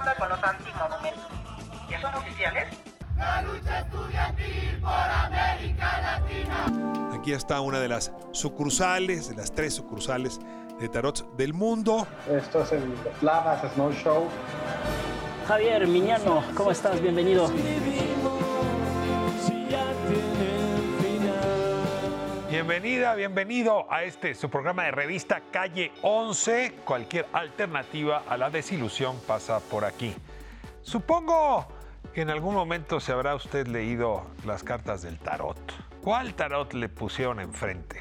onda con los antimonumentos? ¿Ya son oficiales? La lucha estudiantil por América Latina. Aquí está una de las sucursales, de las tres sucursales de tarot del mundo. Esto es el Lavas Snow Show. Javier Miñano, ¿cómo estás? Bienvenido. Bienvenida, bienvenido a este su programa de revista Calle 11. Cualquier alternativa a la desilusión pasa por aquí. Supongo que en algún momento se habrá usted leído las cartas del tarot. ¿Cuál tarot le pusieron enfrente?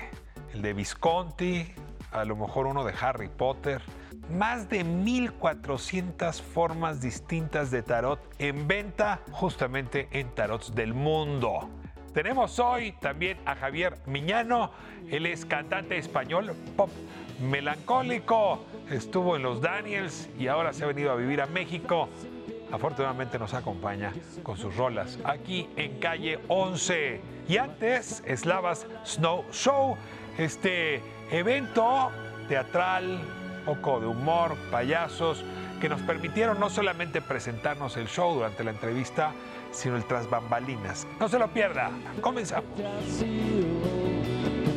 ¿El de Visconti? ¿A lo mejor uno de Harry Potter? Más de 1400 formas distintas de tarot en venta justamente en Tarots del Mundo. Tenemos hoy también a Javier Miñano, él es cantante español pop melancólico, estuvo en los Daniels y ahora se ha venido a vivir a México. Afortunadamente nos acompaña con sus rolas aquí en calle 11. Y antes, Slavas Snow Show, este evento teatral, poco de humor, payasos, que nos permitieron no solamente presentarnos el show durante la entrevista, sino el tras bambalinas. No se lo pierda. Comenzamos.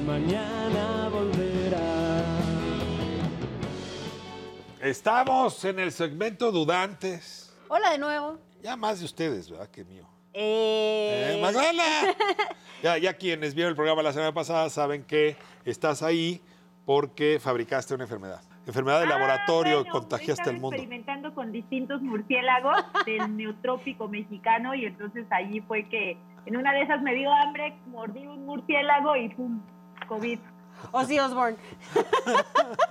Mañana volverá. Estamos en el segmento Dudantes. Hola de nuevo. Ya más de ustedes, ¿verdad? Que mío. Eh... ¡Eh, Magdalena! ya, ya quienes vieron el programa la semana pasada saben que estás ahí porque fabricaste una enfermedad. Enfermedad de Ah, laboratorio, bueno, contagiaste al mundo. experimentando con distintos murciélagos del neotrópico mexicano y entonces allí fue que en una de esas me dio hambre, mordí un murciélago y pum, COVID. Ozzy Osbourne.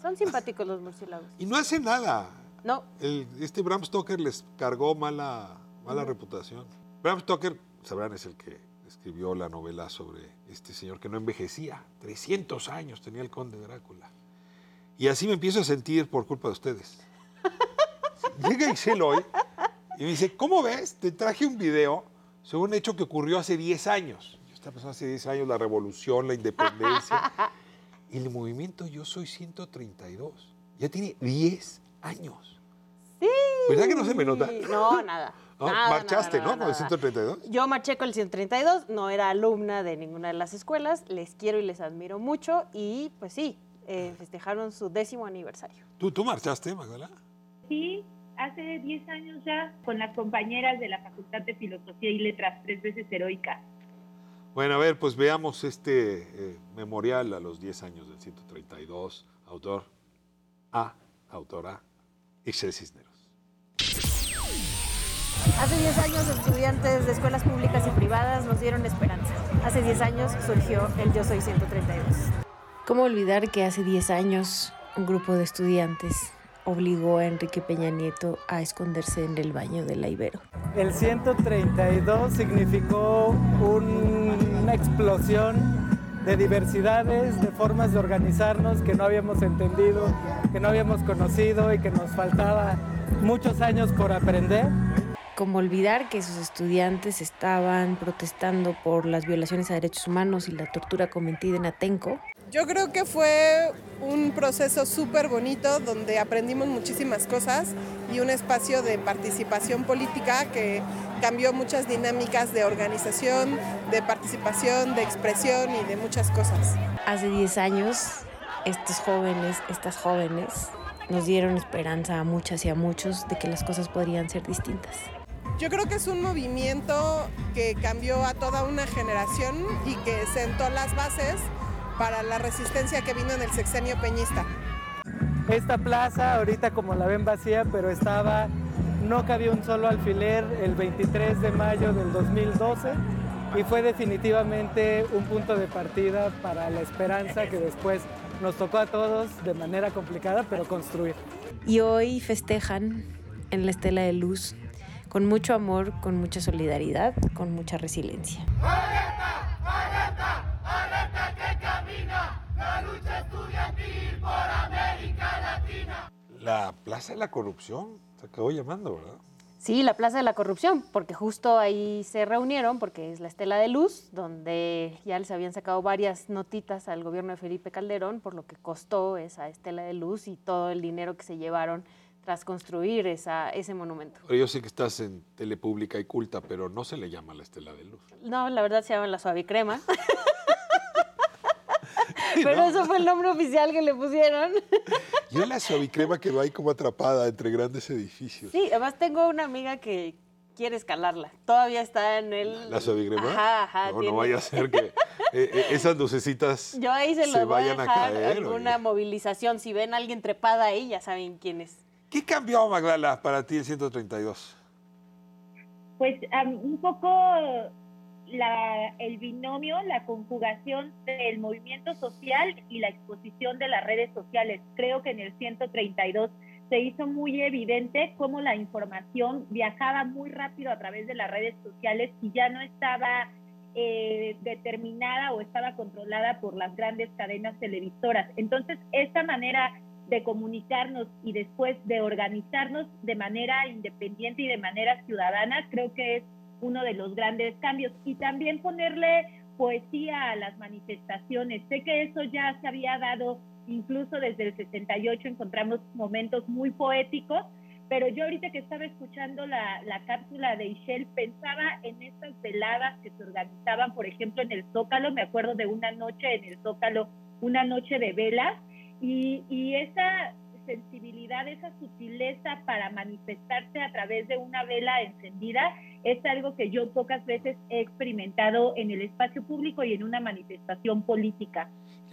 Son simpáticos los murciélagos. Y no hace nada. No, El- este Bram Stoker les cargó mala, mala reputación. Bram Stoker, sabrán, es el que escribió la novela sobre este señor que no envejecía. 300 años tenía el conde Drácula. Y así me empiezo a sentir por culpa de ustedes. Llega Excel hoy y me dice, ¿cómo ves? Te traje un video sobre un hecho que ocurrió hace 10 años. Yo estaba pensando hace 10 años, la revolución, la independencia. El movimiento Yo Soy 132 ya tiene 10 años. sí. ¿Verdad que no se me nota? No, nada. ¿No? Nada, Marchaste, nada, ¿no? Con el nada. 132. Yo marché con el 132, no era alumna de ninguna de las escuelas, les quiero y les admiro mucho y pues sí, eh, festejaron su décimo aniversario. ¿Tú, tú marchaste, Magdalena? Sí, hace 10 años ya con las compañeras de la Facultad de Filosofía y Letras, tres veces heroica. Bueno, a ver, pues veamos este eh, memorial a los 10 años del 132. Autor A, autora Ixel Cisneros. Hace 10 años estudiantes de escuelas públicas y privadas nos dieron esperanza. Hace 10 años surgió el Yo Soy 132. ¿Cómo olvidar que hace 10 años un grupo de estudiantes obligó a Enrique Peña Nieto a esconderse en el baño de la Ibero? El 132 significó un- una explosión de diversidades, de formas de organizarnos que no habíamos entendido, que no habíamos conocido y que nos faltaba muchos años por aprender. ¿Cómo olvidar que sus estudiantes estaban protestando por las violaciones a derechos humanos y la tortura cometida en Atenco? Yo creo que fue un proceso súper bonito donde aprendimos muchísimas cosas y un espacio de participación política que cambió muchas dinámicas de organización, de participación, de expresión y de muchas cosas. Hace 10 años, estos jóvenes, estas jóvenes, nos dieron esperanza a muchas y a muchos de que las cosas podrían ser distintas. Yo creo que es un movimiento que cambió a toda una generación y que sentó las bases para la resistencia que vino en el sexenio peñista. Esta plaza, ahorita como la ven vacía, pero estaba, no cabía un solo alfiler el 23 de mayo del 2012 y fue definitivamente un punto de partida para la esperanza que después nos tocó a todos de manera complicada, pero construir. Y hoy festejan en la estela de luz con mucho amor, con mucha solidaridad, con mucha resiliencia. ¡Alerta! ¡Alerta! ¡Alerta que camina! La lucha estudiantil por América Latina. La Plaza de la Corrupción se acabó llamando, ¿verdad? Sí, la Plaza de la Corrupción, porque justo ahí se reunieron, porque es la Estela de Luz, donde ya les habían sacado varias notitas al gobierno de Felipe Calderón por lo que costó esa Estela de Luz y todo el dinero que se llevaron tras construir esa, ese monumento. Yo sé que estás en telepública y culta, pero no se le llama la estela de luz. No, la verdad se llama la suavicrema. Pero eso fue el nombre oficial que le pusieron. Yo la suavicrema quedó ahí como atrapada entre grandes edificios. Sí, además tengo una amiga que quiere escalarla. Todavía está en el... ¿La suavicrema? Ajá, ajá. No, no vaya a ser que eh, eh, esas lucecitas Yo ahí se, se los voy a vayan a dejar caer, alguna movilización. Si ven a alguien trepada ahí, ya saben quién es. ¿Qué cambió, Magdala, para ti el 132? Pues am, un poco la, el binomio, la conjugación del movimiento social y la exposición de las redes sociales. Creo que en el 132 se hizo muy evidente cómo la información viajaba muy rápido a través de las redes sociales y ya no estaba eh, determinada o estaba controlada por las grandes cadenas televisoras. Entonces, esta manera de comunicarnos y después de organizarnos de manera independiente y de manera ciudadana, creo que es uno de los grandes cambios. Y también ponerle poesía a las manifestaciones. Sé que eso ya se había dado incluso desde el 68, encontramos momentos muy poéticos, pero yo ahorita que estaba escuchando la, la cápsula de Ishel, pensaba en estas veladas que se organizaban, por ejemplo, en el Zócalo, me acuerdo de una noche en el Zócalo, una noche de velas, y, y esa sensibilidad, esa sutileza para manifestarse a través de una vela encendida es algo que yo pocas veces he experimentado en el espacio público y en una manifestación política.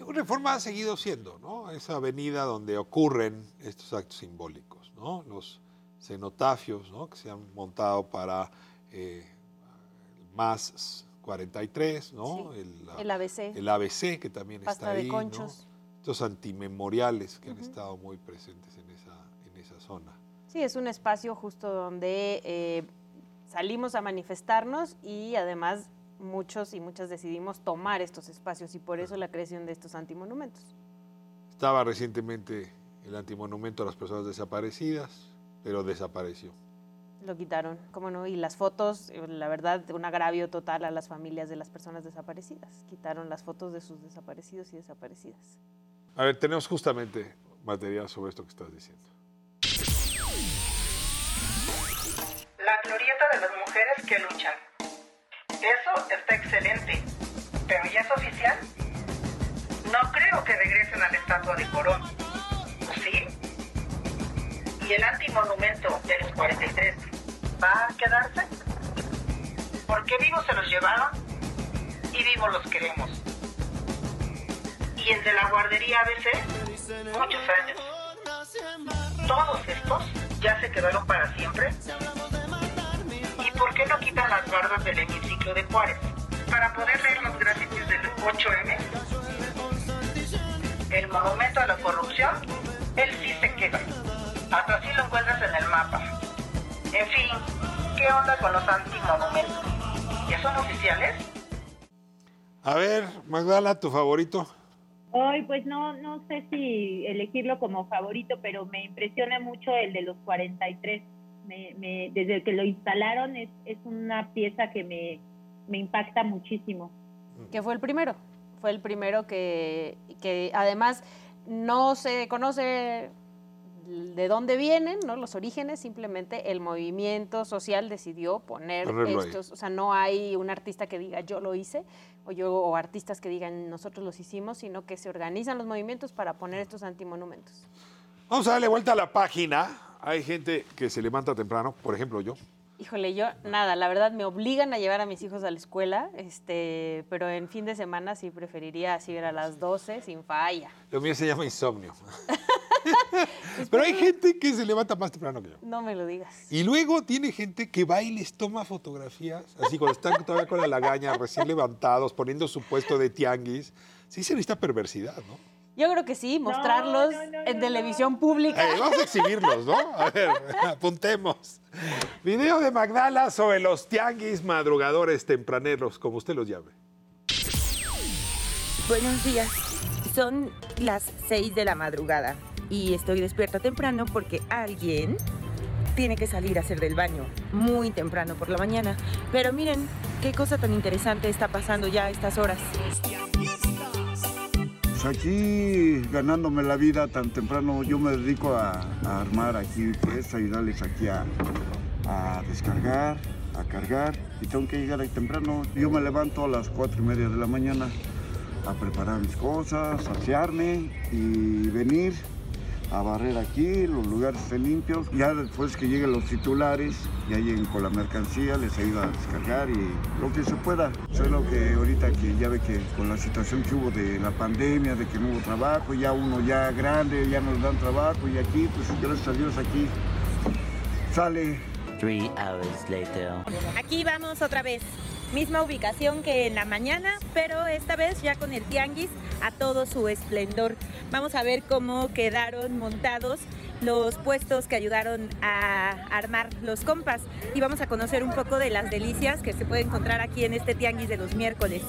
Reforma ha seguido siendo, ¿no? Esa avenida donde ocurren estos actos simbólicos, ¿no? Los cenotafios, ¿no? Que se han montado para eh, MAS 43, ¿no? Sí, El, el ABC. El ABC, que también Pasta está de ahí, ¿no? Estos antimemoriales que han Ujú. estado muy presentes en esa, en esa zona. Sí, es un espacio justo donde eh, salimos a manifestarnos y además muchos y muchas decidimos tomar estos espacios y por eso la creación de estos antimonumentos. Estaba recientemente el antimonumento a las personas desaparecidas, pero desapareció. Lo quitaron, cómo no, y las fotos, eh, la verdad, un agravio total a las familias de las personas desaparecidas. Quitaron las fotos de sus desaparecidos y desaparecidas. A ver, tenemos justamente material sobre esto que estás diciendo. La glorieta de las mujeres que luchan. Eso está excelente. Pero ¿ya es oficial? No creo que regresen a la estatua de Corón. ¿O ¿Sí? ¿Y el antimonumento de los 43 va a quedarse? Porque vivos se los llevaron y vivos los queremos. ¿Y de la guardería ABC? Muchos años. Todos estos ya se quedaron para siempre. ¿Y por qué no quitan las bardas del hemiciclo de Juárez? Para poder leer los grafitis del 8M. El monumento a la corrupción, él sí se queda. Hasta así lo encuentras en el mapa. En fin, ¿qué onda con los antimonumentos? ¿Ya son oficiales? A ver, Magdala, tu favorito. Hoy, pues no, no sé si elegirlo como favorito, pero me impresiona mucho el de los 43. Me, me- desde que lo instalaron es, es una pieza que me, me impacta muchísimo. que fue el primero. Fue el primero que, que además no se conoce de dónde vienen, ¿no? Los orígenes, simplemente el movimiento social decidió poner Ponerlo ahí. estos, o sea, no hay un artista que diga yo lo hice o yo o artistas que digan nosotros los hicimos, sino que se organizan los movimientos para poner estos antimonumentos. Vamos a darle vuelta a la página. Hay gente que se levanta temprano, por ejemplo yo. Híjole, yo nada, la verdad me obligan a llevar a mis hijos a la escuela, este, pero en fin de semana sí preferiría así ver a las 12 sin falla. Lo mío se llama insomnio. Pero hay gente que se levanta más temprano que yo. No me lo digas. Y luego tiene gente que va y les toma fotografías, así cuando están todavía con la lagaña, recién levantados, poniendo su puesto de tianguis. Sí se necesita perversidad, ¿no? Yo creo que sí, mostrarlos en televisión pública. Eh, vamos a exhibirlos, ¿no? A ver, apuntemos. Video de Magdala sobre los tianguis madrugadores tempraneros, como usted los llame. Buenos días. Son las 6 de la madrugada y estoy despierta temprano porque alguien tiene que salir a hacer del baño muy temprano por la mañana. Pero miren qué cosa tan interesante está pasando ya a estas horas. Pues aquí ganándome la vida tan temprano, yo me dedico a, a armar aquí, pues ayudarles aquí a, a descargar, a cargar y tengo que llegar ahí temprano. Yo me levanto a las cuatro y media de la mañana a preparar mis cosas, saciarme y venir a barrer aquí, los lugares estén limpios. Ya después que lleguen los titulares, ya lleguen con la mercancía, les ayuda a descargar y lo que se pueda. Eso es lo que ahorita que ya ve que con la situación que hubo de la pandemia, de que no hubo trabajo, ya uno ya grande, ya nos dan trabajo y aquí, pues gracias a Dios aquí sale Three hours later. Aquí vamos otra vez. Misma ubicación que en la mañana, pero esta vez ya con el tianguis a todo su esplendor. Vamos a ver cómo quedaron montados los puestos que ayudaron a armar los compas y vamos a conocer un poco de las delicias que se puede encontrar aquí en este tianguis de los miércoles.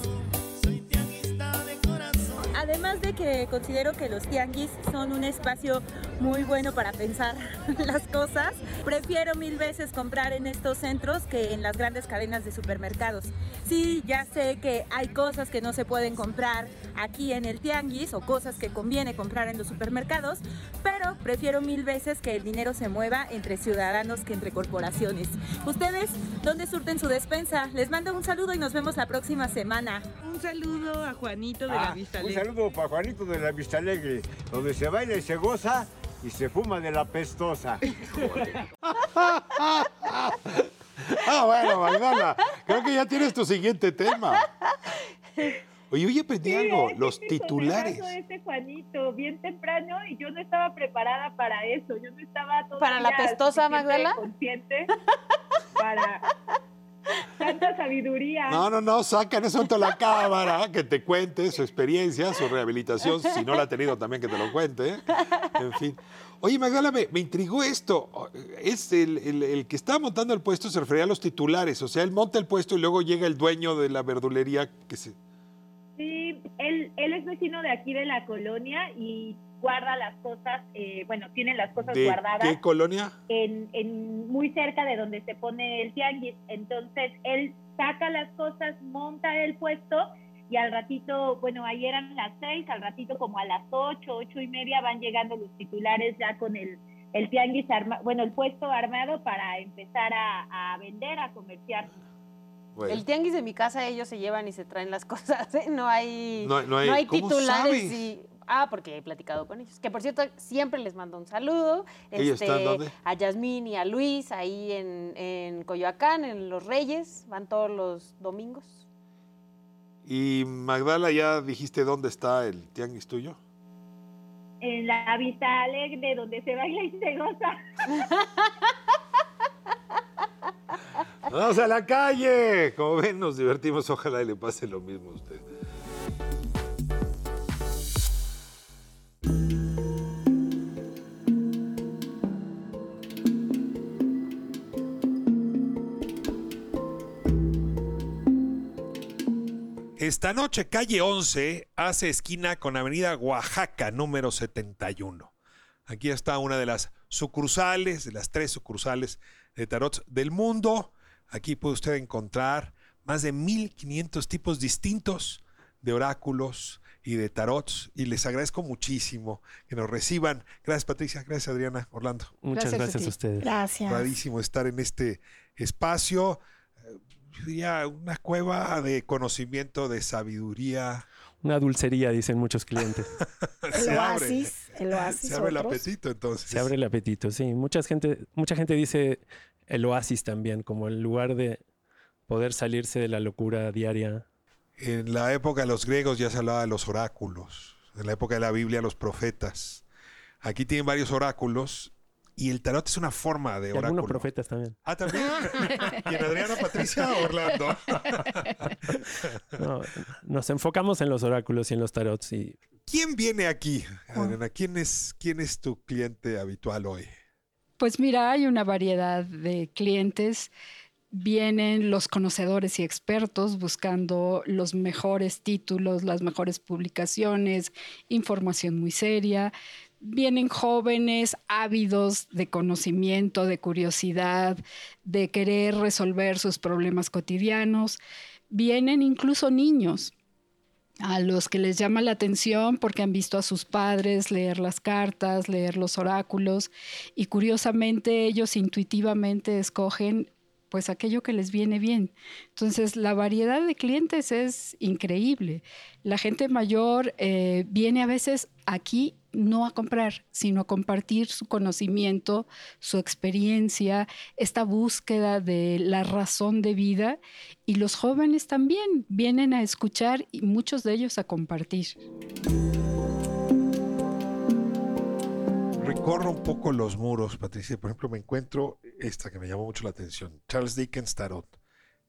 Además de que considero que los tianguis son un espacio muy bueno para pensar las cosas, prefiero mil veces comprar en estos centros que en las grandes cadenas de supermercados. Sí, ya sé que hay cosas que no se pueden comprar aquí en el tianguis o cosas que conviene comprar en los supermercados, pero prefiero mil veces que el dinero se mueva entre ciudadanos que entre corporaciones. ¿Ustedes dónde surten su despensa? Les mando un saludo y nos vemos la próxima semana. Un saludo a Juanito de Ah, la Vista un Alegre. saludo para Juanito de la Vista Alegre, donde se baila y se goza y se fuma de la pestosa. Ah, bueno, Magdala, creo que ya tienes tu siguiente tema. Oye, oye, aprendí algo, es que los sí, titulares. ese Juanito bien temprano y yo no estaba preparada para eso. Yo no estaba ¿Para la pestosa, Magdala? consciente para tanta sabiduría. No, no, no, sacan eso ante la cámara, que te cuente su experiencia, su rehabilitación, si no la ha tenido también que te lo cuente. En fin. Oye, Magdala, me, me intrigó esto. Es el, el- el que está montando el puesto se refería a los titulares, o sea, él monta el puesto y luego llega el dueño de la verdulería que se... Sí, él, él es vecino de aquí de la colonia y guarda las cosas, eh, bueno, tiene las cosas ¿De guardadas. qué colonia? en, en muy cerca de donde se pone el tianguis. Entonces él saca las cosas, monta el puesto y al ratito, bueno, ahí eran las seis, al ratito como a las ocho, ocho y media van llegando los titulares ya con el, el tianguis, arma, bueno, el puesto armado para empezar a, a vender, a comerciar. El tianguis de mi casa ellos se llevan y se traen las cosas, ¿eh? No hay, No- no hay- ¿cómo titulares sabes? y... Ah, porque he platicado con ellos. Que por cierto, siempre les mando un saludo. ¿Ellos están dónde? A Yasmín y a Luis, ahí en, en Coyoacán, en Los Reyes. Van todos los domingos. Y Magdala, ¿ya dijiste dónde está el tianguis tuyo? En la Vista Alegre, donde se baila y se goza. ¡Vamos a la calle! Como ven, nos divertimos. Ojalá y le pase lo mismo a usted. Esta noche, calle 11 hace esquina con Avenida Oaxaca, número 71. Aquí está una de las sucursales, de las tres sucursales de tarot del mundo. Aquí puede usted encontrar más de 1500 tipos distintos de oráculos y de tarots. Y les agradezco muchísimo que nos reciban. Gracias, Patricia. Gracias, Adriana. Orlando. Muchas Gracias a gracias a ustedes. Gracias. Rarísimo estar en este espacio. eh, yo diría una cueva de conocimiento, de sabiduría. Una dulcería, dicen muchos clientes. Abre. oasis, el oasis, Se abre el apetito, entonces. Se abre el apetito, sí. Mucha gente, mucha gente dice el oasis también, como el lugar de poder salirse de la locura diaria. En la época de los griegos ya se hablaba de los oráculos. En la época de la Biblia, los profetas. Aquí tienen varios oráculos. Y el tarot es una forma de Y oráculo. algunos profetas también. Ah, también. ¿Quién, Adriana, Patricia o Orlando? No, nos enfocamos en los oráculos y en los tarots. Y ¿Quién viene aquí, Adriana? ¿Quién es, ¿Quién es tu cliente habitual hoy? Pues mira, hay una variedad de clientes. Vienen los conocedores y expertos buscando los mejores títulos, las mejores publicaciones, información muy seria. Vienen jóvenes ávidos de conocimiento, de curiosidad, de querer resolver sus problemas cotidianos. Vienen incluso niños a los que les llama la atención porque han visto a sus padres leer las cartas, leer los oráculos y curiosamente ellos intuitivamente escogen pues aquello que les viene bien. Entonces, la variedad de clientes es increíble. La gente mayor eh, viene a veces aquí no a comprar, sino a compartir su conocimiento, su experiencia, esta búsqueda de la razón de vida. Y los jóvenes también vienen a escuchar y muchos de ellos a compartir. Recorro un poco los muros, Patricia. Por ejemplo, me encuentro esta que me llamó mucho la atención, Charles Dickens Tarot.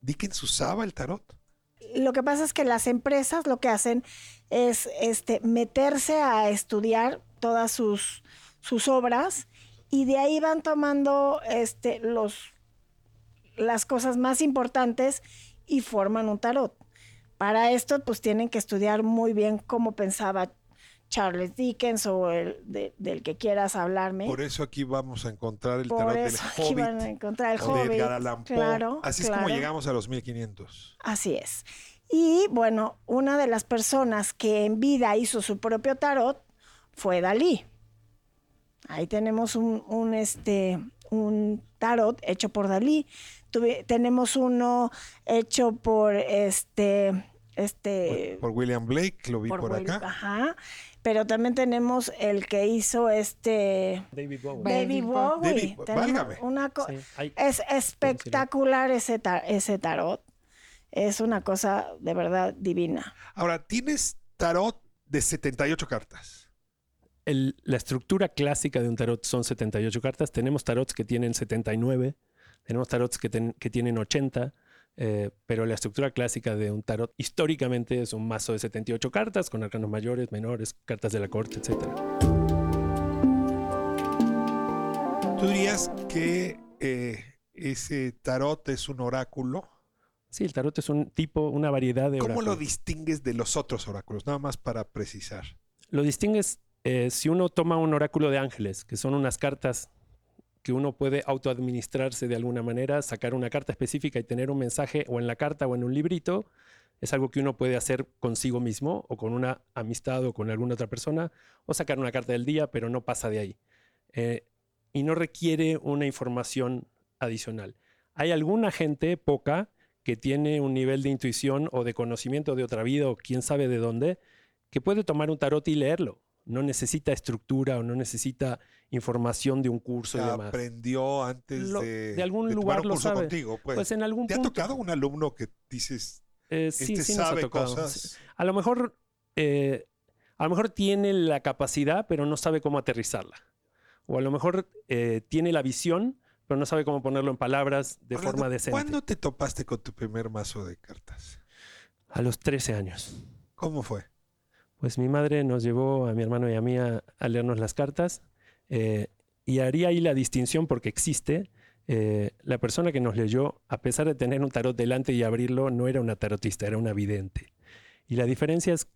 ¿Dickens usaba el tarot? Lo que pasa es que las empresas lo que hacen es este, meterse a estudiar todas sus, sus obras y de ahí van tomando este, los, las cosas más importantes y forman un tarot. Para esto, pues tienen que estudiar muy bien cómo pensaba Charles Dickens o el del que quieras hablarme. Por eso aquí vamos a encontrar el Por tarot del aquí Hobbit. van a encontrar el o de Hobbit, Edgar Allan Poe. claro, Así es como llegamos a los 1500. Así es. Y bueno, una de las personas que en vida hizo su propio tarot fue Dalí. Ahí tenemos un, un, este, un tarot hecho por Dalí. Tuve- tenemos uno hecho por este, este, Por William Blake, lo vi por, Will- acá. Ajá. Pero también tenemos el que hizo este David Bowie. David Bowie. David, una co- Sí, hay- es espectacular ese, ese tarot. Es una cosa de verdad divina. Ahora, tienes tarot de 78 cartas. El- la estructura clásica de un tarot son 78 cartas. Tenemos tarots que tienen 79, tenemos tarots que, ten- que tienen 80, eh, pero la estructura clásica de un tarot históricamente es un mazo de 78 cartas con arcanos mayores, menores, cartas de la corte, etc. ¿Tú dirías que eh, ese tarot es un oráculo? Sí, el tarot es un tipo, una variedad de ¿Cómo lo oráculos. distingues de los otros oráculos? Nada más para precisar. Lo distingues eh, si uno toma un oráculo de ángeles, que son unas cartas que uno puede autoadministrarse de alguna manera, sacar una carta específica y tener un mensaje o en la carta o en un librito, es algo que uno puede hacer consigo mismo o con una amistad o con alguna otra persona, o sacar una carta del día, pero no pasa de ahí. Eh, y no requiere una información adicional. Hay alguna gente, poca, que tiene un nivel de intuición o de conocimiento de otra vida o quién sabe de dónde, que puede tomar un tarot y leerlo. No necesita estructura o no necesita información de un curso y demás. aprendió antes Lo- de, de algún de tomar lugar lo sabe. contigo. Pues. Pues en algún ¿Te punto. ha tocado un alumno que dices, Eh, sí, este sí nos ha sabe tocado. cosas? A lo mejor, eh, a lo mejor tiene la capacidad, pero no sabe cómo aterrizarla. O a lo mejor eh, tiene la visión, pero no sabe cómo ponerlo en palabras de Orlando, forma decente. ¿Cuándo te topaste con tu primer mazo de cartas? A los 13 años. ¿Cómo fue? Pues mi madre nos llevó a mi hermano y a mí a, a leernos las cartas eh, y haría ahí la distinción porque existe. eh, la persona que nos leyó, a pesar de tener un tarot delante y abrirlo, no era una tarotista, era una vidente. Y la diferencia es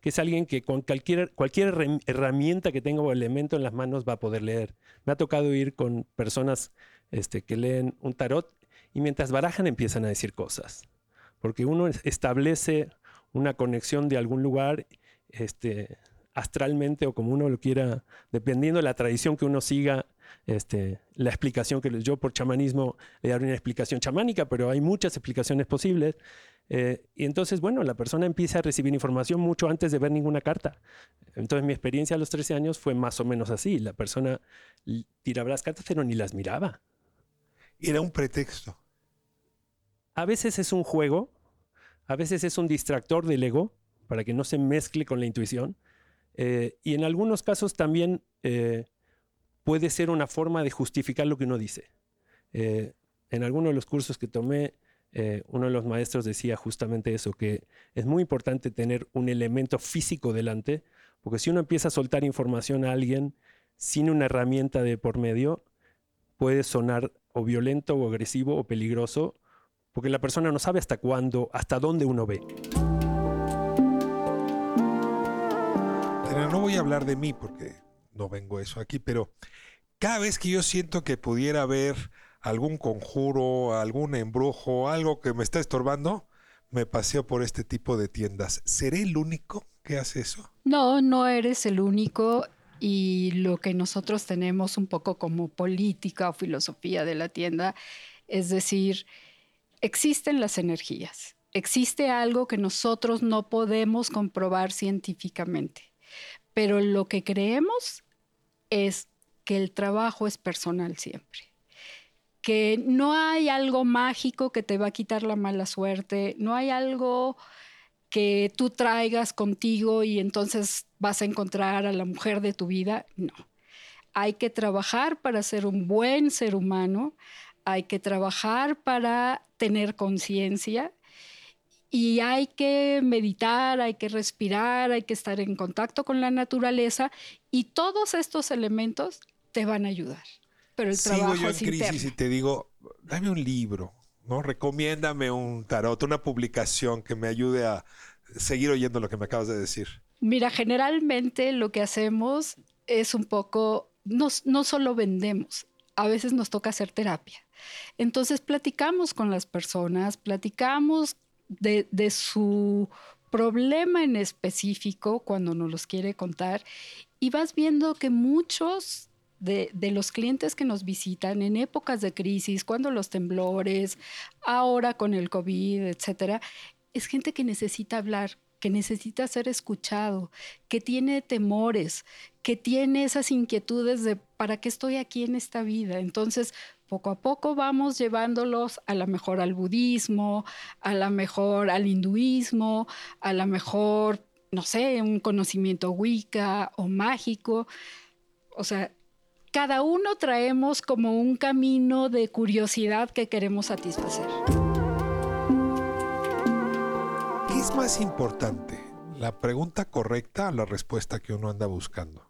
que es alguien que con cualquier, cualquier herram- herramienta que tenga o elemento en las manos va a poder leer. Me ha tocado ir con personas este, que leen un tarot y mientras barajan empiezan a decir cosas. Porque uno es- establece una conexión de algún lugar este, astralmente o como uno lo quiera, dependiendo de la tradición que uno siga, este, la explicación que yo por chamanismo le daré una explicación chamánica, pero hay muchas explicaciones posibles. Eh, y entonces, bueno, la persona empieza a recibir información mucho antes de ver ninguna carta. Entonces, mi experiencia a los 13 años fue más o menos así. La persona tiraba las cartas, pero ni las miraba. Era un pretexto. A veces es un juego, a veces es un distractor del ego para que no se mezcle con la intuición. Eh, y en algunos casos también eh, puede ser una forma de justificar lo que uno dice. Eh, en alguno de los cursos que tomé, uno de los maestros decía justamente eso, que es muy importante tener un elemento físico delante, porque si uno empieza a soltar información a alguien sin una herramienta de por medio, puede sonar o violento o agresivo o peligroso, porque la persona no sabe hasta cuándo, hasta dónde uno ve. No voy a hablar de mí porque no vengo eso aquí, pero cada vez que yo siento que pudiera haber algún conjuro, algún embrujo, algo que me está estorbando, me paseo por este tipo de tiendas. ¿Seré el único que hace eso? No, no eres el único y lo que nosotros tenemos un poco como política o filosofía de la tienda es decir, existen las energías, existe algo que nosotros no podemos comprobar científicamente, pero lo que creemos es que el trabajo es personal siempre que no hay algo mágico que te va a quitar la mala suerte, no hay algo que tú traigas contigo y entonces vas a encontrar a la mujer de tu vida, no. Hay que trabajar para ser un buen ser humano, hay que trabajar para tener conciencia y hay que meditar, hay que respirar, hay que estar en contacto con la naturaleza y todos estos elementos te van a ayudar pero el Sigo yo en es crisis y te digo, dame un libro, ¿no? Recomiéndame un tarot, una publicación que me ayude a seguir oyendo lo que me acabas de decir. Mira, generalmente lo que hacemos es un poco, no, no solo vendemos, a veces nos toca hacer terapia. Entonces platicamos con las personas, platicamos de, de su problema en específico cuando nos los quiere contar y vas viendo que muchos de, los clientes que nos visitan en épocas de crisis, cuando los temblores, ahora con el COVID, etcétera, es gente que necesita hablar, que necesita ser escuchado, que tiene temores, que tiene esas inquietudes de ¿para qué estoy aquí en esta vida? Entonces, poco a poco vamos llevándolos a la mejor al budismo, a la mejor al hinduismo, a la mejor, no sé, un conocimiento wicca o mágico. O sea, cada uno traemos como un camino de curiosidad que queremos satisfacer. ¿Qué es más importante? ¿La pregunta correcta o la respuesta que uno anda buscando?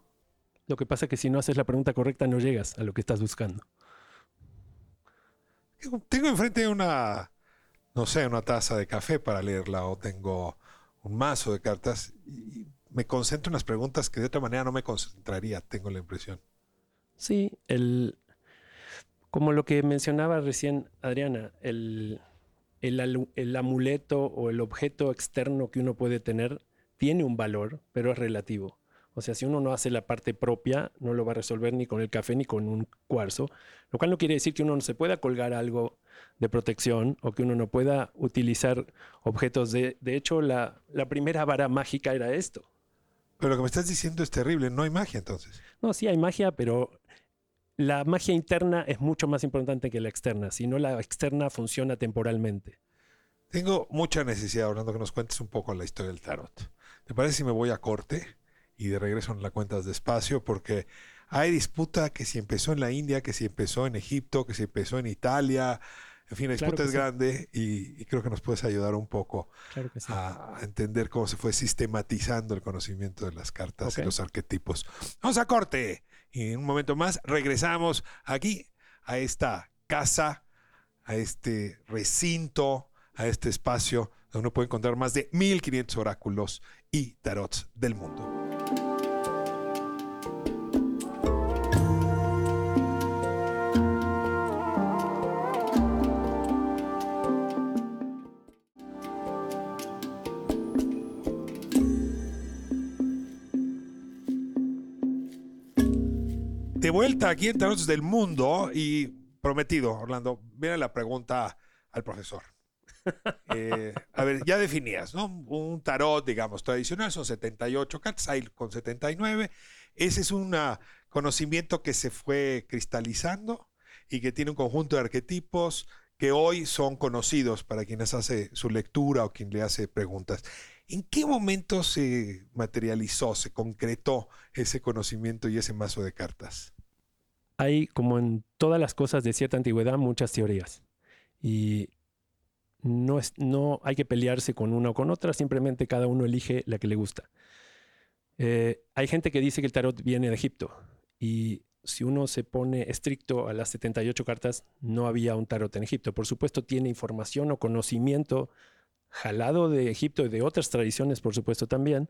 Lo que pasa es que si no haces la pregunta correcta no llegas a lo que estás buscando. Tengo enfrente una, no sé, una taza de café para leerla o tengo un mazo de cartas y me concentro en las preguntas que de otra manera no me concentraría, tengo la impresión. Sí, el, como lo que mencionaba recién Adriana, el, el, amuleto o el objeto externo que uno puede tener tiene un valor, pero es relativo. O sea, si uno no hace la parte propia, no lo va a resolver ni con el café ni con un cuarzo, lo cual no quiere decir que uno no se pueda colgar algo de protección o que uno no pueda utilizar objetos de... De hecho, la, la primera vara mágica era esto. Pero lo que me estás diciendo es terrible, no hay magia entonces. No, sí hay magia, pero la magia interna es mucho más importante que la externa, si no la externa funciona temporalmente. Tengo mucha necesidad, Orlando, que nos cuentes un poco la historia del tarot. ¿Te parece si me voy a corte y de regreso en la cuentas despacio? Porque hay disputa que si empezó en la India, que si empezó en Egipto, que si empezó en Italia. En fin, la disputa es grande y, creo que nos puedes ayudar un poco a, entender cómo se fue sistematizando el conocimiento de las cartas y los arquetipos. Vamos a corte. Y en un momento más regresamos aquí a esta casa, a este recinto, a este espacio donde uno puede encontrar más de 1500 oráculos y tarots del mundo. De vuelta aquí en Tarots del Mundo y prometido, Orlando, viene la pregunta al profesor. Eh, a ver, ya definías, ¿no? Un tarot, digamos, tradicional son 78 cartas, hay con 79. Ese es un conocimiento que se fue cristalizando y que tiene un conjunto de arquetipos que hoy son conocidos para quienes hace su lectura o quien le hace preguntas. ¿En qué momento se materializó, se concretó ese conocimiento y ese mazo de cartas? Hay, como en todas las cosas de cierta antigüedad, muchas teorías. Y no, es, no hay que pelearse con una o con otra, simplemente cada uno elige la que le gusta. Eh, hay gente que dice que el tarot viene de Egipto y si uno se pone estricto a las 78 cartas, no había un tarot en Egipto. Por supuesto, tiene información o conocimiento jalado de Egipto y de otras tradiciones, por supuesto, también.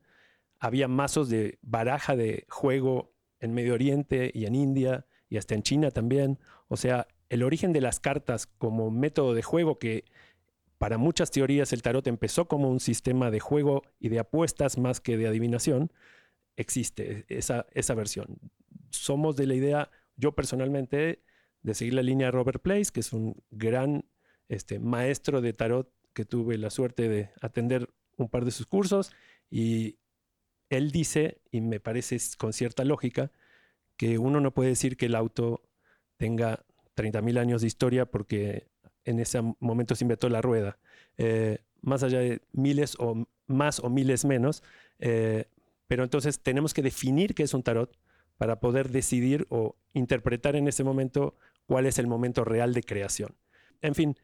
Había mazos de baraja de juego en Medio Oriente y en India y hasta en China también. O sea, el origen de las cartas como método de juego que para muchas teorías el tarot empezó como un sistema de juego y de apuestas más que de adivinación, existe esa, esa versión. Somos de la idea, yo personalmente, de seguir la línea de Robert Place, que es un gran este, maestro de tarot que tuve la suerte de atender un par de sus cursos y él dice, y me parece con cierta lógica, que uno no puede decir que el auto tenga 30.000 años de historia porque en ese momento se inventó la rueda. Eh, más allá de miles o más o miles menos, eh, pero entonces tenemos que definir qué es un tarot para poder decidir o interpretar en ese momento cuál es el momento real de creación. En fin,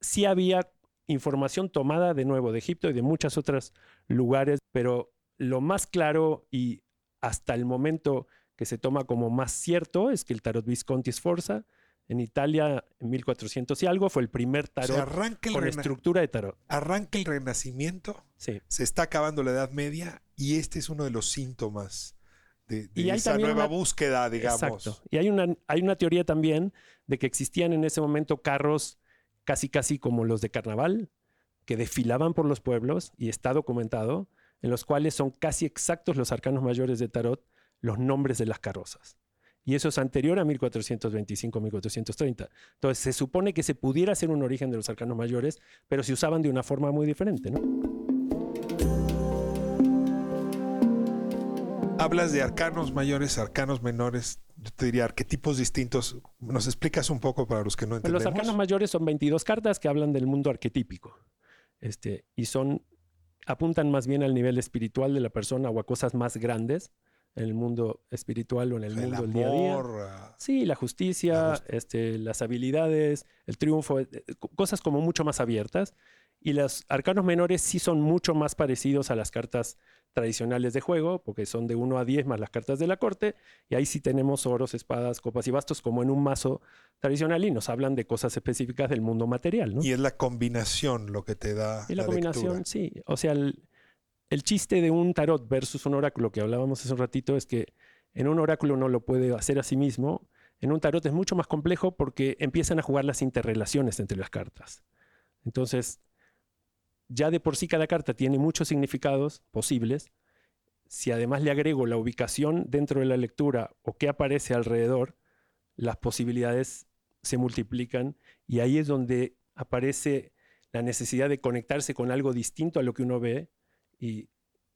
sí había información tomada de nuevo de Egipto y de muchos otros lugares, pero lo más claro y hasta el momento que se toma como más cierto es que el tarot Visconti Sforza en Italia en 1400 y algo fue el primer tarot con estructura de tarot. Arranca el Renacimiento, sí. se está acabando la Edad Media y este es uno de los síntomas de, y esa nueva una- búsqueda, digamos. Exacto. Y hay una, hay una teoría también de que existían en ese momento carros casi casi como los de carnaval, que desfilaban por los pueblos, y está documentado, en los cuales son casi exactos los arcanos mayores de Tarot, los nombres de las carrozas. Y eso es anterior a 1425-1430. Entonces se supone que se pudiera hacer un origen de los arcanos mayores, pero se usaban de una forma muy diferente, ¿no? Hablas de arcanos mayores, arcanos menores, yo te diría arquetipos distintos. ¿Nos explicas un poco para los que no Pues los entendemos? arcanos mayores son 22 cartas que hablan del mundo arquetípico. Este, y son, apuntan más bien al nivel espiritual de la persona o a cosas más grandes en el mundo espiritual o en el El mundo del día a día. ah, Sí, la justicia, este, las habilidades, el triunfo, eh, eh, co- cosas como mucho más abiertas. Y los arcanos menores sí son mucho más parecidos a las cartas tradicionales de juego, porque son de 1 a 10 más las cartas de la corte, y ahí sí tenemos oros, espadas, copas y bastos como en un mazo tradicional y nos hablan de cosas específicas del mundo material. ¿no? Y es la combinación lo que te da Y la, combinación, lectura. sí. O sea, el, el chiste de un tarot versus un oráculo que hablábamos hace un ratito es que en un oráculo no lo puede hacer a sí mismo. En un tarot es mucho más complejo porque empiezan a jugar las interrelaciones entre las cartas. Entonces, ya de por sí cada carta tiene muchos significados posibles. Si además le agrego la ubicación dentro de la lectura o qué aparece alrededor, las posibilidades se multiplican y ahí es donde aparece la necesidad de conectarse con algo distinto a lo que uno ve y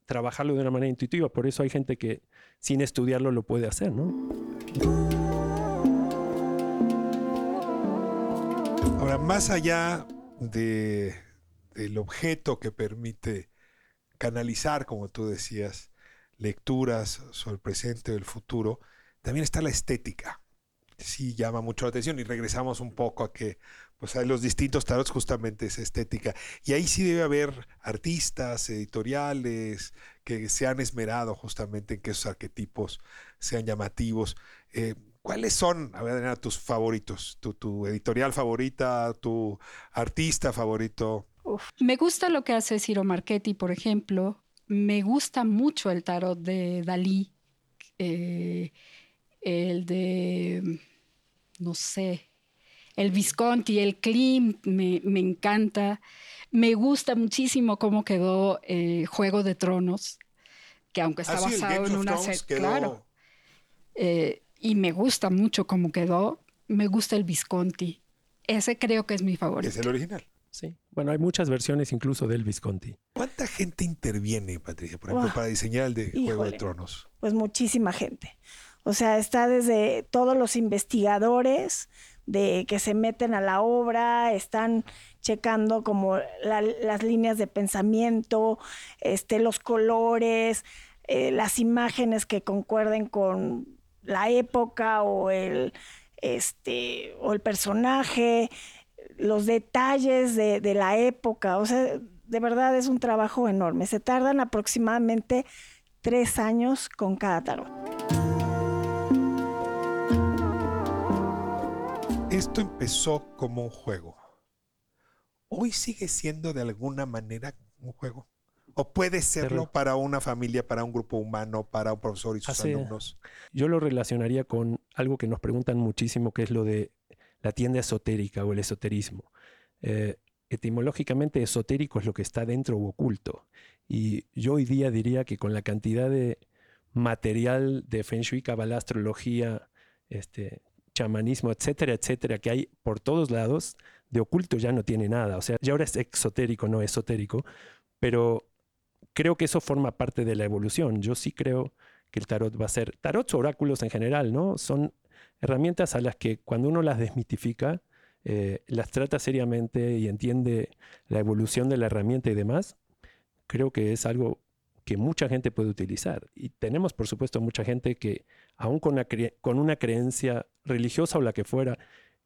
trabajarlo de una manera intuitiva. Por eso hay gente que sin estudiarlo lo puede hacer, ¿no? Ahora, más allá de, del objeto que permite canalizar, como tú decías, lecturas sobre el presente o el futuro, también está la estética. Sí llama mucho la atención y regresamos un poco a que pues hay los distintos tarots justamente esa estética. Y ahí sí debe haber artistas, editoriales que se han esmerado justamente en que esos arquetipos sean llamativos. Eh, ¿Cuáles son, a ver, tus favoritos? Tu, tu editorial favorita, tu artista favorito. Me gusta lo que hace Ciro Marchetti, por ejemplo. Me gusta mucho el tarot de Dalí. eh, el de, no sé, el Visconti, el Klim, me, me encanta. Me gusta muchísimo cómo quedó eh, Juego de Tronos, que aunque está Ah, el basado en una serie, quedó- claro. Eh, y me gusta mucho cómo quedó. Me gusta el Visconti. Ese creo que es mi favorito. Es el original. Sí. Bueno, hay muchas versiones incluso del Visconti. ¿Cuánta gente interviene, Patricia, por ejemplo, para diseñar el de Juego de. Tronos? Pues muchísima gente. O sea, está desde todos los investigadores de que se meten a la obra, están checando como la- las líneas de pensamiento, este, los colores, eh, las imágenes que concuerden con la época o el, este, o el personaje, los detalles de, de la época. O sea, de verdad es un trabajo enorme. Se tardan aproximadamente tres años con cada tarot. Esto empezó como un juego. Hoy sigue siendo de alguna manera un juego. O puede serlo para una familia, para un grupo humano, para un profesor y sus Hace- alumnos. Yo lo relacionaría con algo que nos preguntan muchísimo, que es lo de la tienda esotérica o el esoterismo. Eh, etimológicamente esotérico es lo que está dentro u oculto. Y yo hoy día diría que con la cantidad de material de Feng Shui, Kabbalah, astrología, este, chamanismo, etcétera, etcétera, que hay por todos lados, de oculto ya no tiene nada. O sea, ya ahora es exotérico, no esotérico, pero creo que eso forma parte de la evolución. Yo sí creo que el tarot va a ser, tarot o oráculos en general, ¿no? Son herramientas a las que cuando uno las desmitifica, eh, las trata seriamente y entiende la evolución de la herramienta y demás, creo que es algo que mucha gente puede utilizar. Y tenemos, por supuesto, mucha gente que, aún con, una creencia religiosa o la que fuera,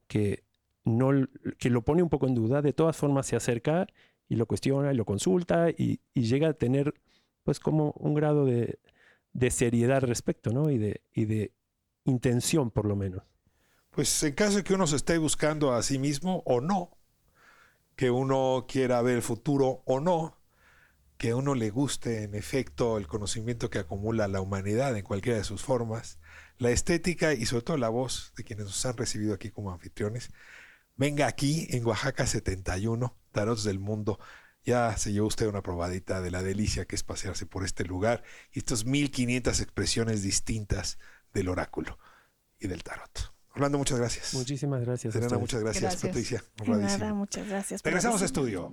que, no, que lo pone un poco en duda, de todas formas se acerca y lo cuestiona y lo consulta y, llega a tener pues como un grado de, seriedad al respecto, ¿no? Y de, y de intención, por lo menos. Pues en caso de que uno se esté buscando a sí mismo o no, que uno quiera ver el futuro o no, que a uno le guste en efecto el conocimiento que acumula la humanidad en cualquiera de sus formas, la estética y sobre todo la voz de quienes nos han recibido aquí como anfitriones, venga aquí en Oaxaca 71, Tarots del Mundo. Ya se llevó usted una probadita de la delicia que es pasearse por este lugar y estas 1500 expresiones distintas del oráculo y del tarot. Orlando, muchas gracias. Muchísimas gracias. Serena, muchas gracias. Patricia. Nada, muchas gracias. Regresamos a estudio.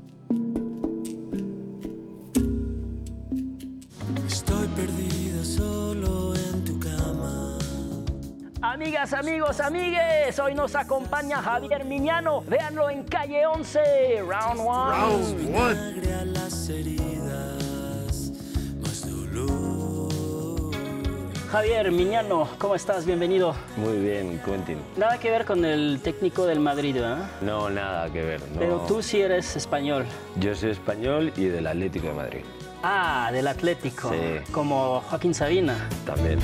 Amigas, amigos, amigues, hoy nos acompaña Javier Miñano. Véanlo en calle 11, round 1. Round 1. Javier Miñano, ¿cómo estás? Bienvenido. Muy bien, Quentin. Nada que ver con el técnico del Madrid, ¿eh? No, nada que ver. Pero tú sí eres español. Yo soy español y del Atlético de Madrid. Ah, del Atlético. Sí. Como Joaquín Sabina. También.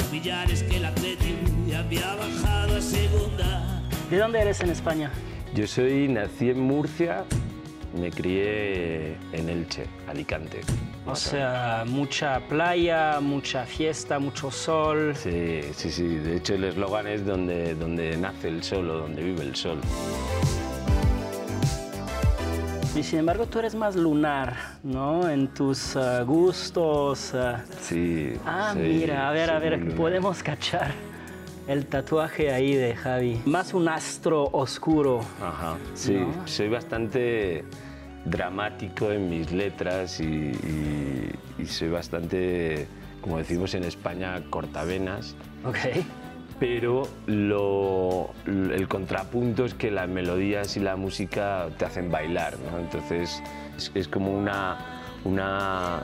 Se masticaba en los billares que el Atlético había bajado a segunda. ¿De dónde eres en España? Yo soy, nací en Murcia, me crié en Elche, Alicante. O sea, mucha playa, mucha fiesta, mucho sol. Sí, sí, sí. De hecho, el eslogan es donde, donde nace el sol o donde vive el sol. Y sin embargo, tú eres más lunar, ¿no? En tus uh, gustos. Uh. Sí. Ah, sí, mira, a ver, a ver, lunar. podemos cachar el tatuaje ahí de Javi. Más un astro oscuro. Ajá, sí. ¿No? Soy bastante dramático en mis letras y, y- y soy bastante, como decimos en España, cortavenas. Ok. Pero lo- el contrapunto es que las melodías y la música te hacen bailar, ¿no? Entonces es, es como una, una,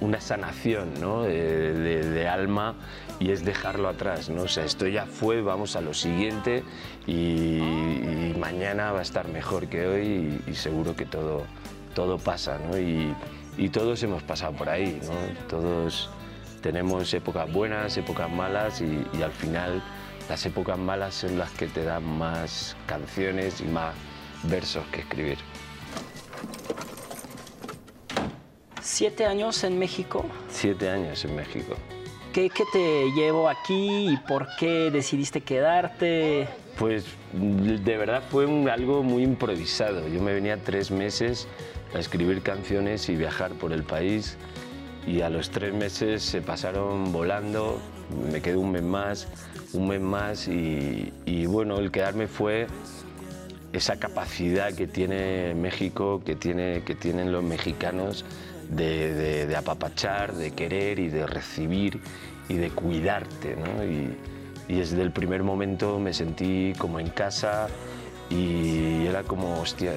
una sanación ¿no? de, de- de alma y es dejarlo atrás. ¿no? O sea, esto ya fue, vamos a lo siguiente y, y mañana va a estar mejor que hoy y, y seguro que todo, todo pasa. ¿no? Y, y todos hemos pasado por ahí, ¿no? todos tenemos épocas buenas, épocas malas y, y al final las épocas malas son las que te dan más canciones y más versos que escribir. Siete años en México. Siete años en México. ¿Qué, qué te llevó aquí y por qué decidiste quedarte? Pues de verdad fue un- algo muy improvisado. Yo me venía tres meses a escribir canciones y viajar por el país y a los tres meses se pasaron volando, me quedé un mes más, un mes más y, bueno, el quedarme fue esa capacidad que tiene México, que, tiene, que tienen los mexicanos de, apapachar, de querer y de recibir y de cuidarte. Y, y desde el primer momento me sentí como en casa y era como, hostia,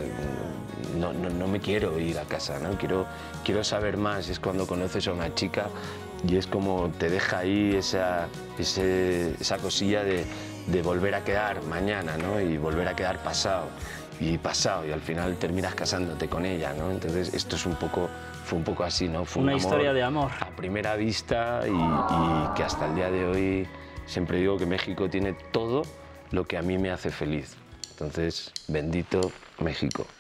no, no, no me quiero ir a casa, ¿no? quiero, quiero saber más. Es cuando conoces a una chica y es como te deja ahí esa, ese- esa cosilla de, de volver a quedar mañana ¿no? y volver a quedar pasado y pasado y al final terminas casándote con ella, ¿no? Entonces esto es un poco, fue un poco así, ¿no? Fue un Una amor historia de amor. A primera vista y, y que hasta el día de hoy siempre digo que México tiene todo lo que a mí me hace feliz. Entonces, bendito México.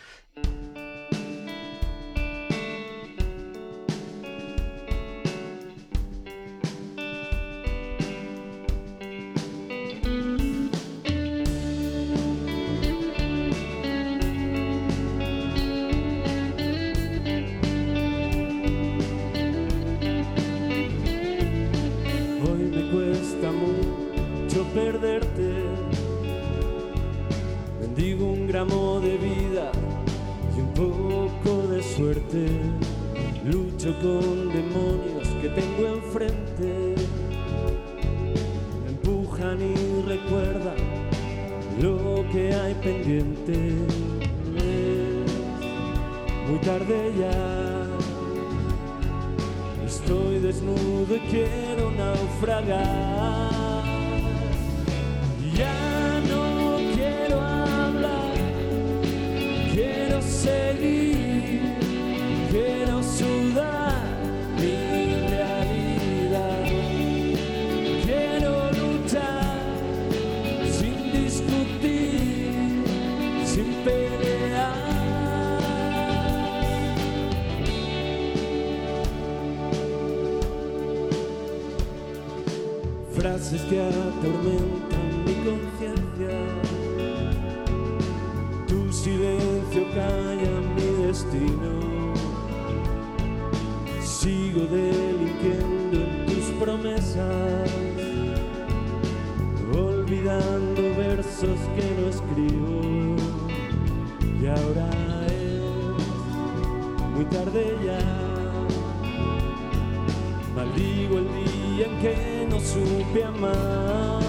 Y ahora es muy tarde ya. Maldigo el día en que no supe amar.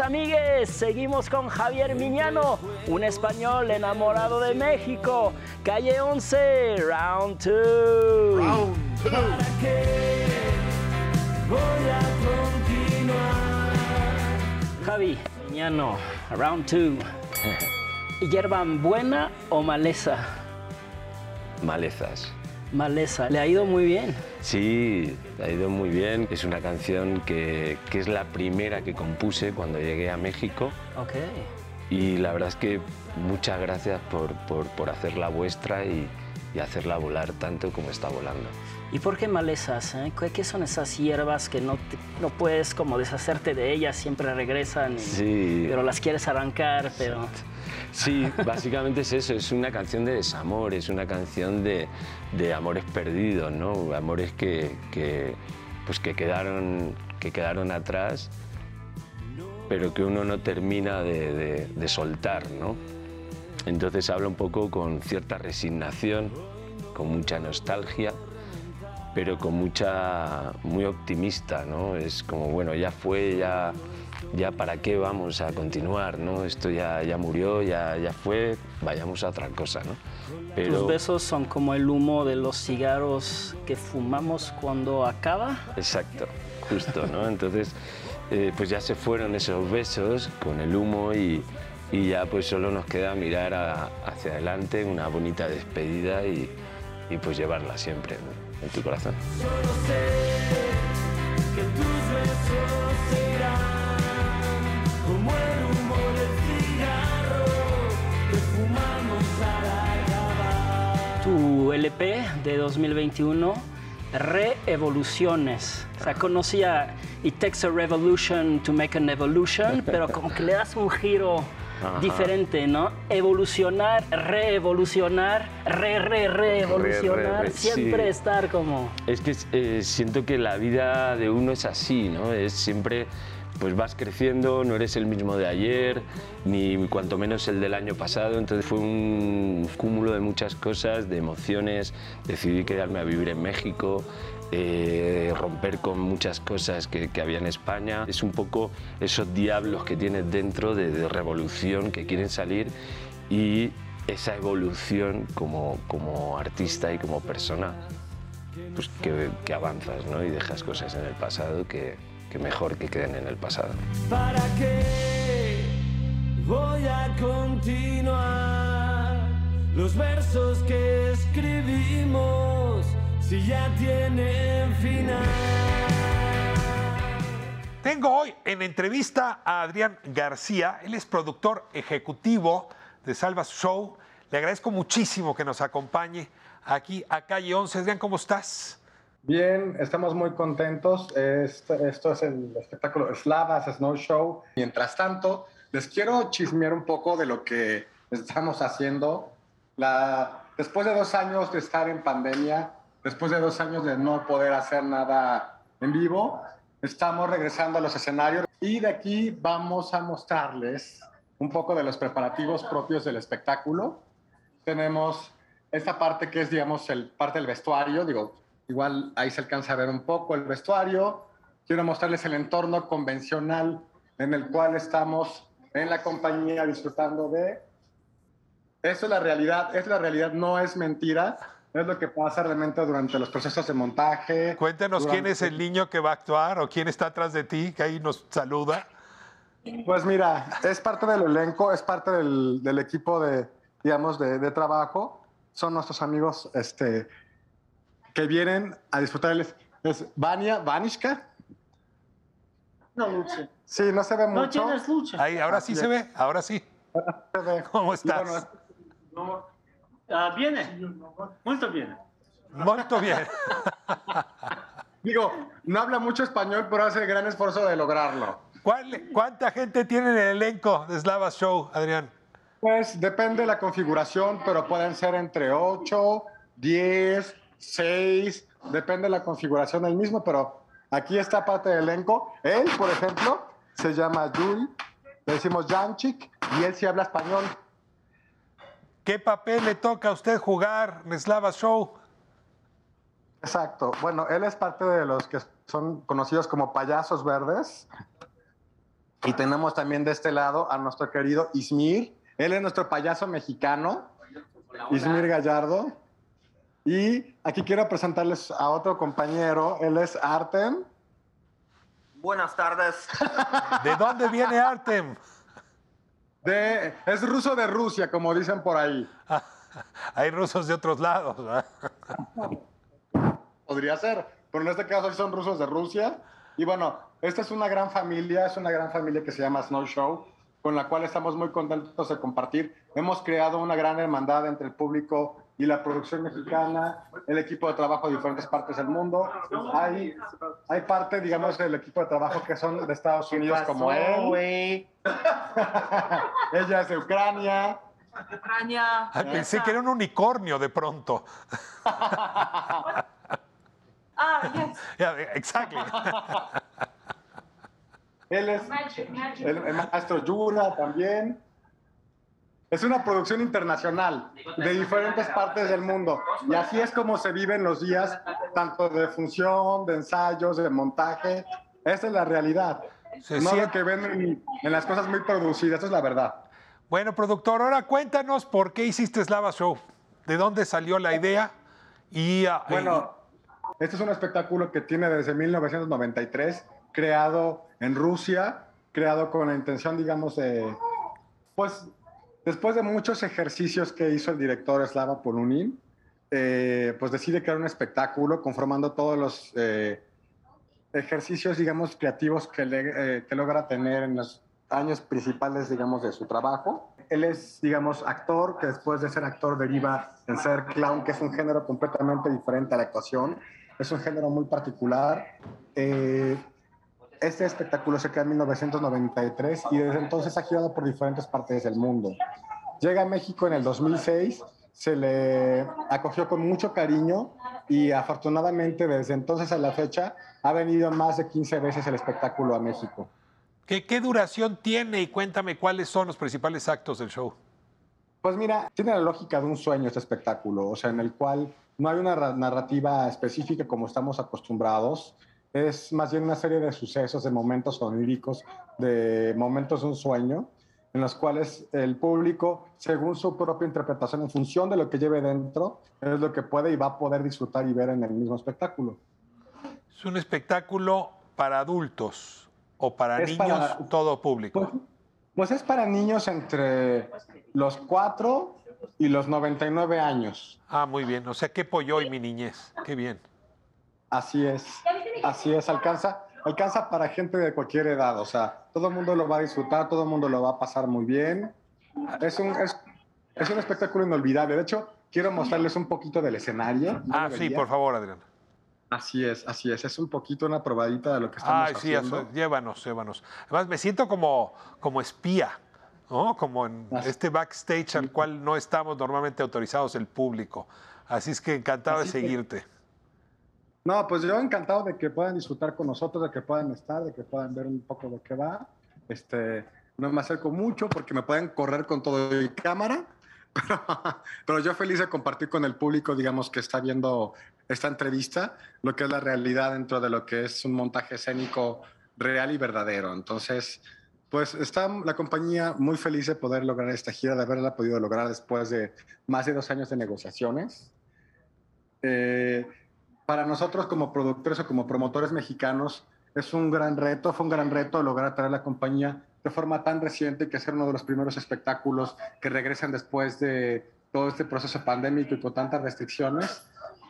Amigos, amigues, seguimos con Javier Miñano, un español enamorado de México. Calle 11, round 2. Round ¿Para qué voy a continuar? Javi, Miñano, round 2. ¿Hierba buena o maleza? Malezas. Maleza, le ha ido muy bien. Sí, ha ido muy bien. Es una canción que, que es la primera que compuse cuando llegué a México. Ok. Y la verdad es que muchas gracias por, por, por hacerla vuestra y, y hacerla volar tanto como está volando. ¿Y por qué malezas? eh? ¿Qué- ¿Qué son esas hierbas que no, te- no puedes como deshacerte de ellas? Siempre regresan, y- Sí. pero las quieres arrancar, pero... Sí, básicamente es eso, es una canción de desamor, es una canción de, de amores perdidos, ¿no? Amores que, que, pues que, quedaron, que quedaron atrás, pero que uno no termina de, de- de soltar, ¿no? Entonces habla un poco con cierta resignación, con mucha nostalgia, pero con mucha, muy optimista, ¿no? Es como, bueno, ya fue, ya, ya para qué vamos a continuar, ¿no? Esto ya, ya murió, ya, ya fue, vayamos a otra cosa, ¿no? Tus besos son como el humo de los cigarros que fumamos cuando acaba. Exacto, justo, ¿no? Entonces, eh, pues ya se fueron esos besos con el humo y, y ya pues solo nos queda mirar a- hacia adelante, una bonita despedida y, y pues llevarla siempre ¿no? En tu corazón. Tu LP de 2021, Reevoluciones. O sea, conocía It Takes a Revolution to Make an Evolution, pero como que le das un giro Ajá. diferente, ¿no? Evolucionar, reevolucionar, re, re, reevolucionar, Re, re, re, siempre sí. estar como... Es que eh, siento que la vida de uno es así, ¿no? Es siempre pues vas creciendo, no eres el mismo de ayer, ni cuanto menos el del año pasado, entonces fue un cúmulo de muchas cosas, de emociones, decidí quedarme a vivir en México, eh, romper con muchas cosas que, que, había en España. Es un poco esos diablos que tienes dentro de, revolución que quieren salir y esa evolución como, como artista y como persona, pues que, avanzas ¿no? y dejas cosas en el pasado que, que mejor que queden en el pasado. ¿Para qué voy a continuar los versos que escribimos si ya tienen final? Tengo hoy en entrevista a Adrián García, él es productor ejecutivo de Salvas Show. Le agradezco muchísimo que nos acompañe aquí a Calle 11. Adrián, ¿cómo estás? Bien, estamos muy contentos. Esto, esto, es el espectáculo Slavas Snow Show. Mientras tanto, les quiero chismear un poco de lo que estamos haciendo. La, después de dos años de estar en pandemia, después de dos años de no poder hacer nada en vivo, estamos regresando a los escenarios y de aquí vamos a mostrarles un poco de los preparativos propios del espectáculo. Tenemos esta parte que es, digamos, el parte del vestuario, digo, igual ahí se alcanza a ver un poco el vestuario. Quiero mostrarles el entorno convencional en el cual estamos en la compañía disfrutando de... Eso es la realidad, es la realidad, no es mentira. Es lo que pasa realmente durante los procesos de montaje. Cuéntanos durante... quién es el niño que va a actuar o quién está atrás de ti, que ahí nos saluda. Pues mira, es parte del elenco, es parte del, del equipo de, digamos, de, de, trabajo. Son nuestros amigos este, que vienen a disfrutarles. Es Vania, Vanishka. No, Lucha. Sí, no se ve no mucho. tienes lucha. Ahí, ahora sí se ve, ahora sí. Se ve. ¿Cómo estás? Bueno, no. Viene. Muy bien. Muy bien. Digo, no habla mucho español, pero hace el gran esfuerzo de lograrlo. ¿Cuál, ¿Cuánta gente tiene en el elenco de Slava Show, Adrián? Pues depende de la configuración, pero pueden ser entre 8, 10, 6, depende de la configuración del mismo, pero aquí está parte del elenco. Él, por ejemplo, se llama Yuri, le decimos Janchik, y él sí habla español. ¿Qué papel le toca a usted jugar en Slava Show? Exacto. Bueno, él es parte de los que son conocidos como payasos verdes. Y tenemos también de este lado a nuestro querido Ismir. Él es nuestro payaso mexicano, Ismir Gallardo. Y aquí quiero presentarles a otro compañero. Él es Artem. Buenas tardes. ¿De dónde viene Artem? De, es ruso de Rusia, como dicen por ahí. Hay rusos de otros lados. Podría ser, pero en este caso son rusos de Rusia. Y bueno, esta es una gran familia, es una gran familia que se llama Snow Show, con la cual estamos muy contentos de compartir. Hemos creado una gran hermandad entre el público y la producción mexicana, el equipo de trabajo de diferentes partes del mundo. Hay, hay parte, digamos, del equipo de trabajo que son de Estados Unidos pasó, como él. Ella es de Ucrania. Ucrania. Ay, pensé que era un unicornio de pronto. ah, yes. Yeah, exactly. Él es el, el maestro Yura también. Es una producción internacional de diferentes partes del mundo. Y así es como se viven los días, tanto de función, de ensayos, de montaje. Esa es la realidad. Se no siente- lo que ven en, en las cosas muy producidas, esa es la verdad. Bueno, productor, ahora cuéntanos por qué hiciste Slava Show. ¿De dónde salió la idea? Y, ah, Bueno, este es un espectáculo que tiene desde 1993, creado en Rusia, creado con la intención, digamos, de, pues, después de muchos ejercicios que hizo el director Slava Polunin, eh, pues decide crear un espectáculo conformando todos los eh, ejercicios, digamos, creativos eh, que logra tener en los años principales, digamos, de su trabajo. Él es, digamos, actor, que después de ser actor deriva en ser clown, que es un género completamente diferente a la actuación. Es un género muy particular. Eh, este espectáculo se crea en 1993 y desde entonces ha girado por diferentes partes del mundo. Llega a México en el 2006, se le acogió con mucho cariño y afortunadamente desde entonces a la fecha ha venido más de 15 veces el espectáculo a México. ¿Qué, ¿Qué duración tiene? Y cuéntame cuáles son los principales actos del show. Pues mira, tiene la lógica de un sueño este espectáculo, o sea, en el cual no hay una ra- narrativa específica como estamos acostumbrados. Es más bien una serie de sucesos, de momentos oníricos, de momentos de un sueño, en los cuales el público, según su propia interpretación, en función de lo que lleve dentro, es lo que puede y va a poder disfrutar y ver en el mismo espectáculo. ¿Es un espectáculo para adultos o para Es niños, para- todo público? Pues es para niños entre los 4 y los 99 años. Ah, muy bien. O sea, qué pollo y mi niñez. Qué bien. Así es, así es, alcanza, alcanza para gente de cualquier edad, o sea, todo el mundo lo va a disfrutar, todo el mundo lo va a pasar muy bien. Es un, es, es un espectáculo inolvidable. De hecho, quiero mostrarles un poquito del escenario. ¿No Ah, sí, por favor, Adrián. Así es, así es, es un poquito una probadita de lo que estamos Ay, sí, haciendo. eso, llévanos, llévanos. Además, me siento como, como espía, ¿no? Como en este backstage al cual no estamos normalmente autorizados el público. Así es que encantado Así de que- seguirte. No, pues yo encantado de que puedan disfrutar con nosotros, de que puedan estar, de que puedan ver un poco de qué va. Este, no me acerco mucho porque me pueden correr con todo y cámara, pero, pero yo feliz de compartir con el público, digamos, que está viendo esta entrevista, lo que es la realidad dentro de lo que es un montaje escénico real y verdadero. Entonces, pues está la compañía muy feliz de poder lograr esta gira, de haberla podido lograr después de más de dos años de negociaciones. Eh, para nosotros como productores o como promotores mexicanos es un gran reto, fue un gran reto lograr traer la compañía de forma tan reciente que ser uno de los primeros espectáculos que regresan después de todo este proceso pandémico y con tantas restricciones.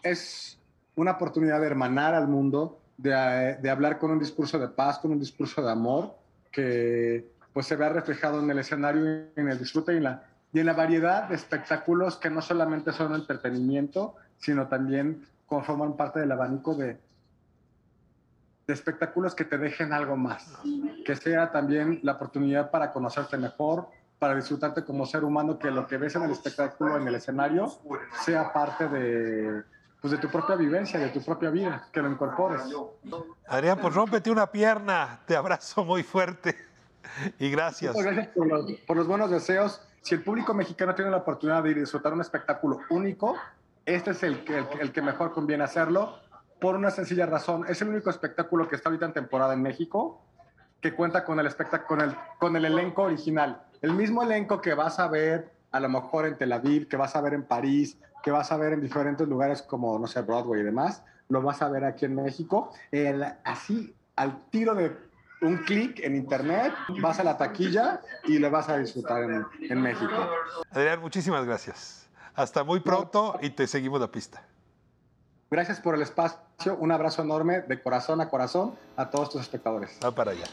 Es una oportunidad de hermanar al mundo, de, eh, de hablar con un discurso de paz, con un discurso de amor, que pues se vea reflejado en el escenario, en el disfrute y en la, y en la variedad de espectáculos que no solamente son entretenimiento, sino también conforman parte del abanico de, de espectáculos que te dejen algo más, que sea también la oportunidad para conocerte mejor, para disfrutarte como ser humano, que lo que ves en el espectáculo, en el escenario, sea parte de, pues de tu propia vivencia, de tu propia vida, que lo incorpores. Adrián, pues rómpete una pierna. Te abrazo muy fuerte. Y gracias. Muchas gracias por los, por los buenos deseos. Si el público mexicano tiene la oportunidad de ir a disfrutar un espectáculo único, este es el el, el que mejor conviene hacerlo por una sencilla razón. Es el único espectáculo que está ahorita en temporada en México que cuenta con el, con el, con el elenco original. El mismo elenco que vas a ver a lo mejor en Tel Aviv, que vas a ver en París, que vas a ver en diferentes lugares como, no sé, Broadway y demás, lo vas a ver aquí en México. El- así, al tiro de un clic en internet, vas a la taquilla y lo vas a disfrutar en, en México. Adrián, muchísimas gracias. Hasta muy pronto y te seguimos la pista. Gracias por el espacio, un abrazo enorme de corazón a corazón a todos tus espectadores. Va para allá.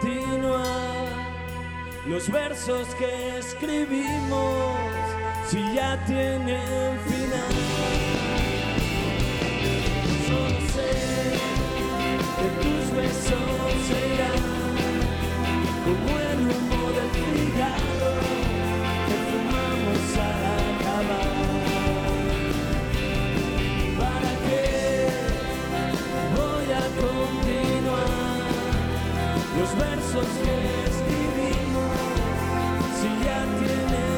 Continuar los versos que escribimos si ya tienen final? Solo sé que tus besos serán como el humo del cigarro que fumamos al acabar. los versos que escribimos, si ya tienes